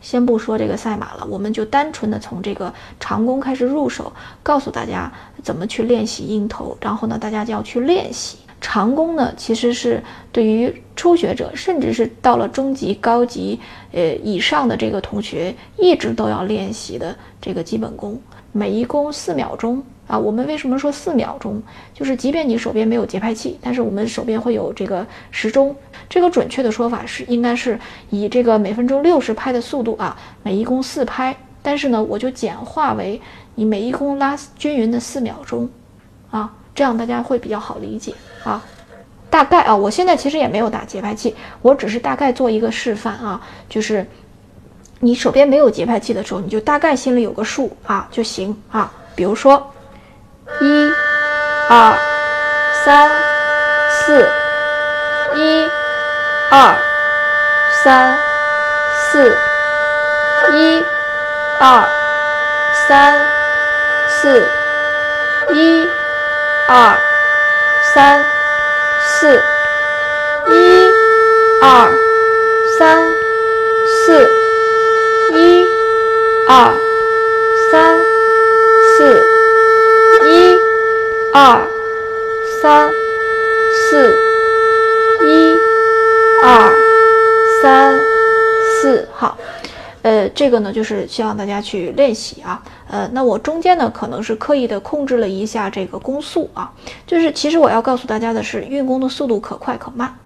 先不说这个赛马了，我们就单纯的从这个长弓开始入手，告诉大家怎么去练习音头，然后呢，大家就要去练习长弓呢，其实是对于初学者，甚至是到了中级、高级，呃以上的这个同学，一直都要练习的这个基本功。每一弓四秒钟。啊，我们为什么说四秒钟？就是即便你手边没有节拍器，但是我们手边会有这个时钟。这个准确的说法是，应该是以这个每分钟六十拍的速度啊，每一弓四拍。但是呢，我就简化为你每一弓拉均匀的四秒钟，啊，这样大家会比较好理解啊。大概啊，我现在其实也没有打节拍器，我只是大概做一个示范啊，就是你手边没有节拍器的时候，你就大概心里有个数啊就行啊。比如说。一、二、三、四，一、二、三、四，一、二、三、四，一、二、三、四，一、二、三、四，二、三、四一。二三四，一二三四，好，呃，这个呢就是希望大家去练习啊，呃，那我中间呢可能是刻意的控制了一下这个弓速啊，就是其实我要告诉大家的是，运弓的速度可快可慢。